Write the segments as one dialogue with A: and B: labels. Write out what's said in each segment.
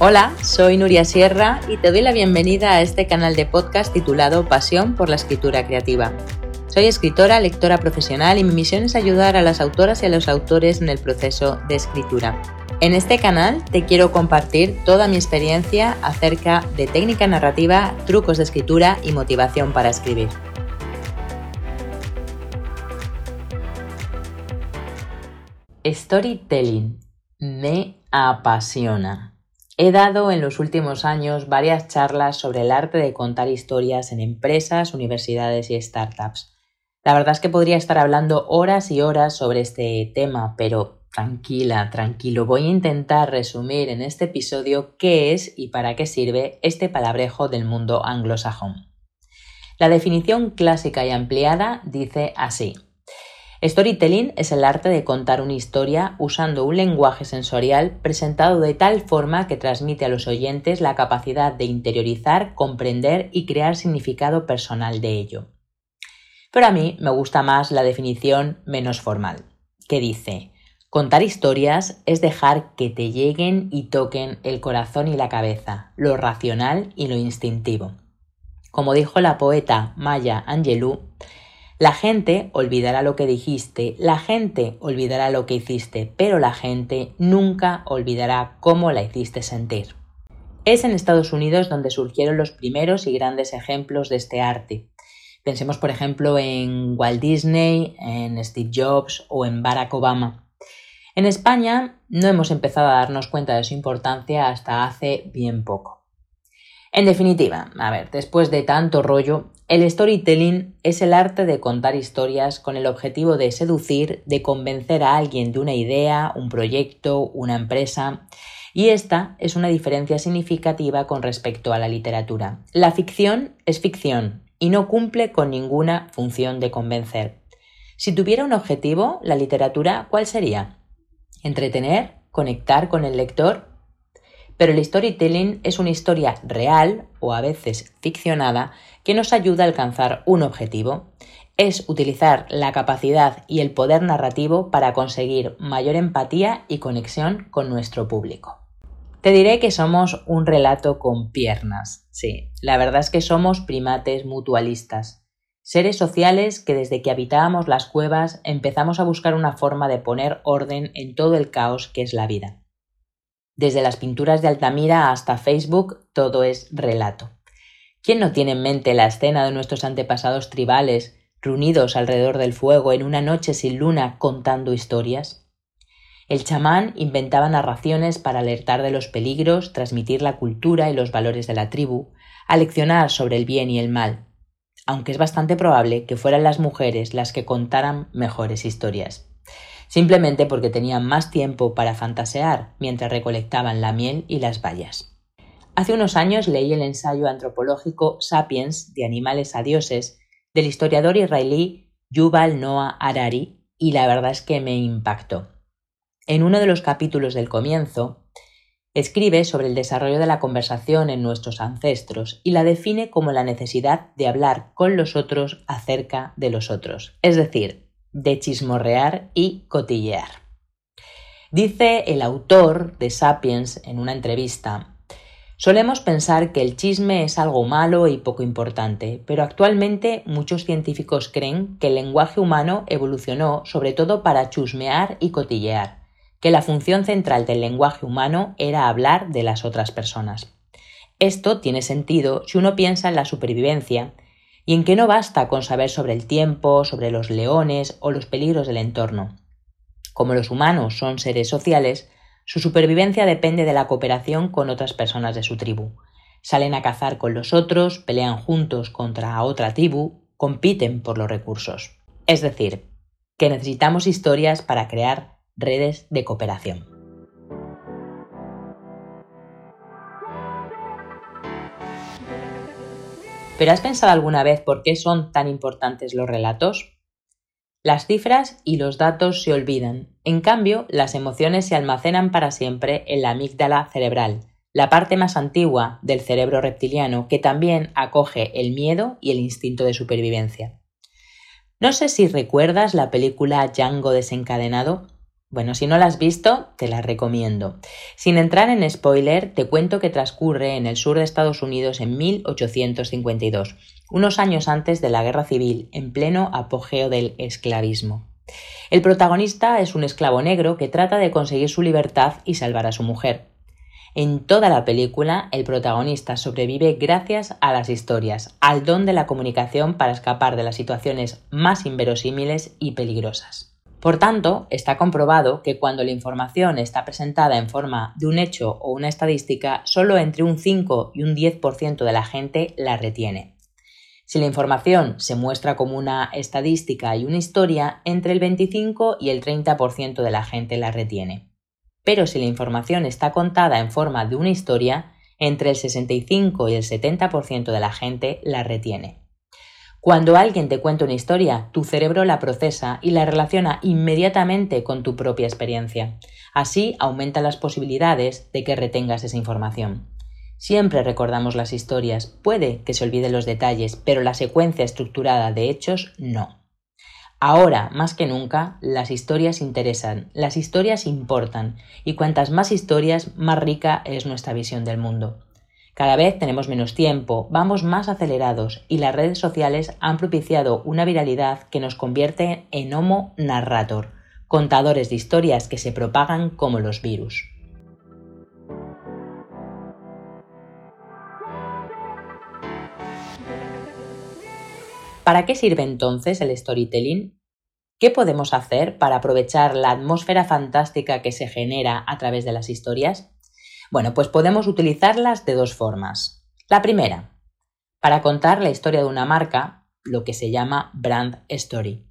A: Hola, soy Nuria Sierra y te doy la bienvenida a este canal de podcast titulado Pasión por la Escritura Creativa. Soy escritora, lectora profesional y mi misión es ayudar a las autoras y a los autores en el proceso de escritura. En este canal te quiero compartir toda mi experiencia acerca de técnica narrativa, trucos de escritura y motivación para escribir. Storytelling me apasiona. He dado en los últimos años varias charlas sobre el arte de contar historias en empresas, universidades y startups. La verdad es que podría estar hablando horas y horas sobre este tema, pero tranquila, tranquilo, voy a intentar resumir en este episodio qué es y para qué sirve este palabrejo del mundo anglosajón. La definición clásica y ampliada dice así. Storytelling es el arte de contar una historia usando un lenguaje sensorial presentado de tal forma que transmite a los oyentes la capacidad de interiorizar, comprender y crear significado personal de ello. Pero a mí me gusta más la definición menos formal, que dice, contar historias es dejar que te lleguen y toquen el corazón y la cabeza, lo racional y lo instintivo. Como dijo la poeta Maya Angelou, la gente olvidará lo que dijiste, la gente olvidará lo que hiciste, pero la gente nunca olvidará cómo la hiciste sentir. Es en Estados Unidos donde surgieron los primeros y grandes ejemplos de este arte. Pensemos, por ejemplo, en Walt Disney, en Steve Jobs o en Barack Obama. En España no hemos empezado a darnos cuenta de su importancia hasta hace bien poco. En definitiva, a ver, después de tanto rollo, el storytelling es el arte de contar historias con el objetivo de seducir, de convencer a alguien de una idea, un proyecto, una empresa. Y esta es una diferencia significativa con respecto a la literatura. La ficción es ficción y no cumple con ninguna función de convencer. Si tuviera un objetivo, la literatura, ¿cuál sería? Entretener, conectar con el lector pero el storytelling es una historia real o a veces ficcionada que nos ayuda a alcanzar un objetivo. Es utilizar la capacidad y el poder narrativo para conseguir mayor empatía y conexión con nuestro público. Te diré que somos un relato con piernas. Sí, la verdad es que somos primates mutualistas. Seres sociales que desde que habitábamos las cuevas empezamos a buscar una forma de poner orden en todo el caos que es la vida. Desde las pinturas de Altamira hasta Facebook, todo es relato. ¿Quién no tiene en mente la escena de nuestros antepasados tribales reunidos alrededor del fuego en una noche sin luna contando historias? El chamán inventaba narraciones para alertar de los peligros, transmitir la cultura y los valores de la tribu, aleccionar sobre el bien y el mal, aunque es bastante probable que fueran las mujeres las que contaran mejores historias simplemente porque tenían más tiempo para fantasear mientras recolectaban la miel y las bayas. Hace unos años leí el ensayo antropológico Sapiens de animales a dioses del historiador israelí Yuval Noah Harari y la verdad es que me impactó. En uno de los capítulos del comienzo, escribe sobre el desarrollo de la conversación en nuestros ancestros y la define como la necesidad de hablar con los otros acerca de los otros, es decir, de chismorrear y cotillear. Dice el autor de Sapiens en una entrevista, Solemos pensar que el chisme es algo malo y poco importante, pero actualmente muchos científicos creen que el lenguaje humano evolucionó sobre todo para chusmear y cotillear, que la función central del lenguaje humano era hablar de las otras personas. Esto tiene sentido si uno piensa en la supervivencia y en que no basta con saber sobre el tiempo, sobre los leones o los peligros del entorno. Como los humanos son seres sociales, su supervivencia depende de la cooperación con otras personas de su tribu. Salen a cazar con los otros, pelean juntos contra otra tribu, compiten por los recursos. Es decir, que necesitamos historias para crear redes de cooperación. ¿Pero has pensado alguna vez por qué son tan importantes los relatos? Las cifras y los datos se olvidan. En cambio, las emociones se almacenan para siempre en la amígdala cerebral, la parte más antigua del cerebro reptiliano que también acoge el miedo y el instinto de supervivencia. No sé si recuerdas la película Django desencadenado. Bueno, si no la has visto, te la recomiendo. Sin entrar en spoiler, te cuento que transcurre en el sur de Estados Unidos en 1852, unos años antes de la Guerra Civil, en pleno apogeo del esclavismo. El protagonista es un esclavo negro que trata de conseguir su libertad y salvar a su mujer. En toda la película, el protagonista sobrevive gracias a las historias, al don de la comunicación para escapar de las situaciones más inverosímiles y peligrosas. Por tanto, está comprobado que cuando la información está presentada en forma de un hecho o una estadística, solo entre un 5 y un 10% de la gente la retiene. Si la información se muestra como una estadística y una historia, entre el 25 y el 30% de la gente la retiene. Pero si la información está contada en forma de una historia, entre el 65 y el 70% de la gente la retiene. Cuando alguien te cuenta una historia, tu cerebro la procesa y la relaciona inmediatamente con tu propia experiencia. Así aumenta las posibilidades de que retengas esa información. Siempre recordamos las historias, puede que se olviden los detalles, pero la secuencia estructurada de hechos no. Ahora, más que nunca, las historias interesan, las historias importan, y cuantas más historias, más rica es nuestra visión del mundo. Cada vez tenemos menos tiempo, vamos más acelerados y las redes sociales han propiciado una viralidad que nos convierte en homo narrator, contadores de historias que se propagan como los virus. ¿Para qué sirve entonces el storytelling? ¿Qué podemos hacer para aprovechar la atmósfera fantástica que se genera a través de las historias? Bueno, pues podemos utilizarlas de dos formas. La primera, para contar la historia de una marca, lo que se llama brand story.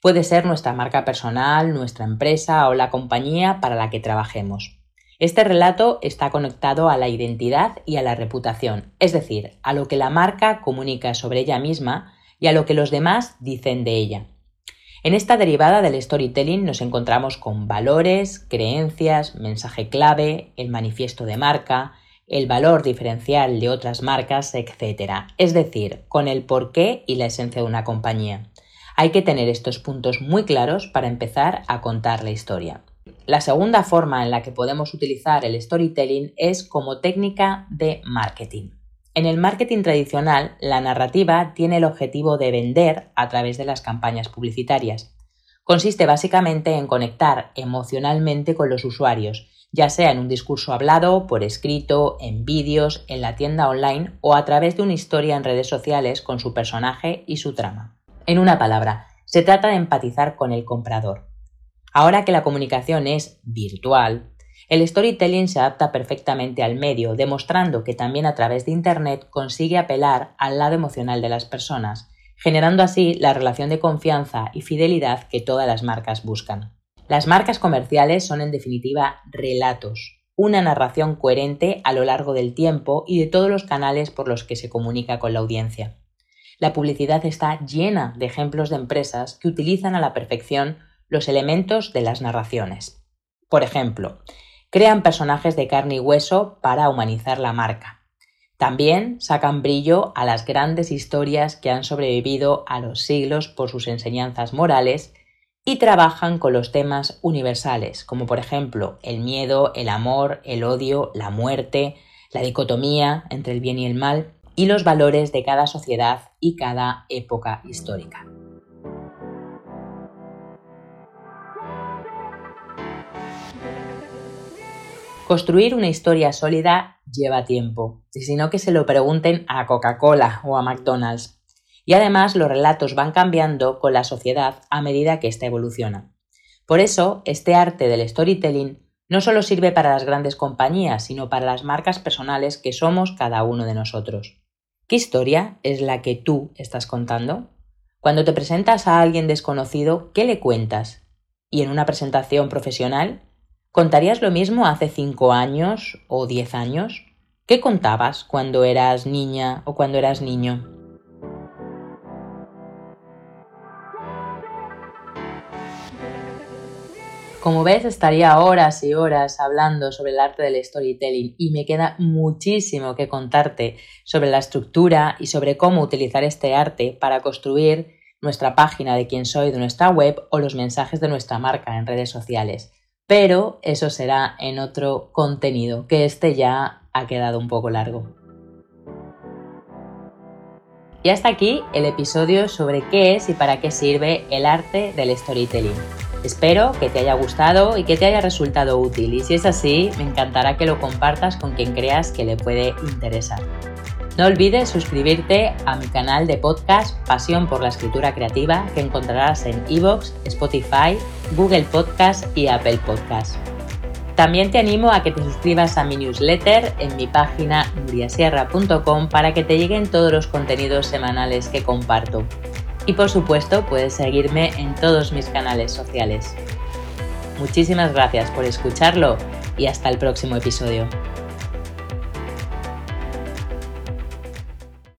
A: Puede ser nuestra marca personal, nuestra empresa o la compañía para la que trabajemos. Este relato está conectado a la identidad y a la reputación, es decir, a lo que la marca comunica sobre ella misma y a lo que los demás dicen de ella. En esta derivada del storytelling nos encontramos con valores, creencias, mensaje clave, el manifiesto de marca, el valor diferencial de otras marcas, etc. Es decir, con el porqué y la esencia de una compañía. Hay que tener estos puntos muy claros para empezar a contar la historia. La segunda forma en la que podemos utilizar el storytelling es como técnica de marketing. En el marketing tradicional, la narrativa tiene el objetivo de vender a través de las campañas publicitarias. Consiste básicamente en conectar emocionalmente con los usuarios, ya sea en un discurso hablado, por escrito, en vídeos, en la tienda online o a través de una historia en redes sociales con su personaje y su trama. En una palabra, se trata de empatizar con el comprador. Ahora que la comunicación es virtual, el storytelling se adapta perfectamente al medio, demostrando que también a través de Internet consigue apelar al lado emocional de las personas, generando así la relación de confianza y fidelidad que todas las marcas buscan. Las marcas comerciales son en definitiva relatos, una narración coherente a lo largo del tiempo y de todos los canales por los que se comunica con la audiencia. La publicidad está llena de ejemplos de empresas que utilizan a la perfección los elementos de las narraciones. Por ejemplo, crean personajes de carne y hueso para humanizar la marca. También sacan brillo a las grandes historias que han sobrevivido a los siglos por sus enseñanzas morales y trabajan con los temas universales, como por ejemplo el miedo, el amor, el odio, la muerte, la dicotomía entre el bien y el mal y los valores de cada sociedad y cada época histórica. Construir una historia sólida lleva tiempo, y si no que se lo pregunten a Coca-Cola o a McDonald's. Y además los relatos van cambiando con la sociedad a medida que ésta evoluciona. Por eso, este arte del storytelling no solo sirve para las grandes compañías, sino para las marcas personales que somos cada uno de nosotros. ¿Qué historia es la que tú estás contando? Cuando te presentas a alguien desconocido, ¿qué le cuentas? Y en una presentación profesional, ¿Contarías lo mismo hace cinco años o diez años? ¿Qué contabas cuando eras niña o cuando eras niño? Como ves, estaría horas y horas hablando sobre el arte del storytelling y me queda muchísimo que contarte sobre la estructura y sobre cómo utilizar este arte para construir nuestra página de quién soy de nuestra web o los mensajes de nuestra marca en redes sociales. Pero eso será en otro contenido, que este ya ha quedado un poco largo. Y hasta aquí el episodio sobre qué es y para qué sirve el arte del storytelling. Espero que te haya gustado y que te haya resultado útil y si es así, me encantará que lo compartas con quien creas que le puede interesar. No olvides suscribirte a mi canal de podcast Pasión por la Escritura Creativa que encontrarás en iVoox, Spotify, Google Podcast y Apple Podcast. También te animo a que te suscribas a mi newsletter en mi página nuriasierra.com para que te lleguen todos los contenidos semanales que comparto. Y por supuesto puedes seguirme en todos mis canales sociales. Muchísimas gracias por escucharlo y hasta el próximo episodio.